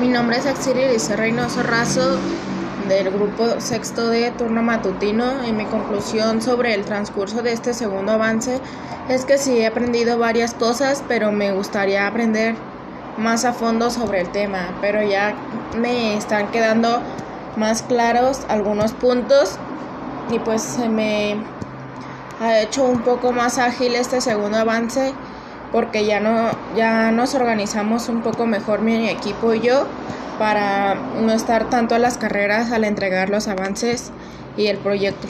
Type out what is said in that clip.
Mi nombre es Axiri Dice Reynoso Razo del grupo sexto de turno matutino y mi conclusión sobre el transcurso de este segundo avance es que sí he aprendido varias cosas, pero me gustaría aprender más a fondo sobre el tema, pero ya me están quedando más claros algunos puntos y pues se me ha hecho un poco más ágil este segundo avance porque ya no ya nos organizamos un poco mejor mi equipo y yo para no estar tanto a las carreras al entregar los avances y el proyecto.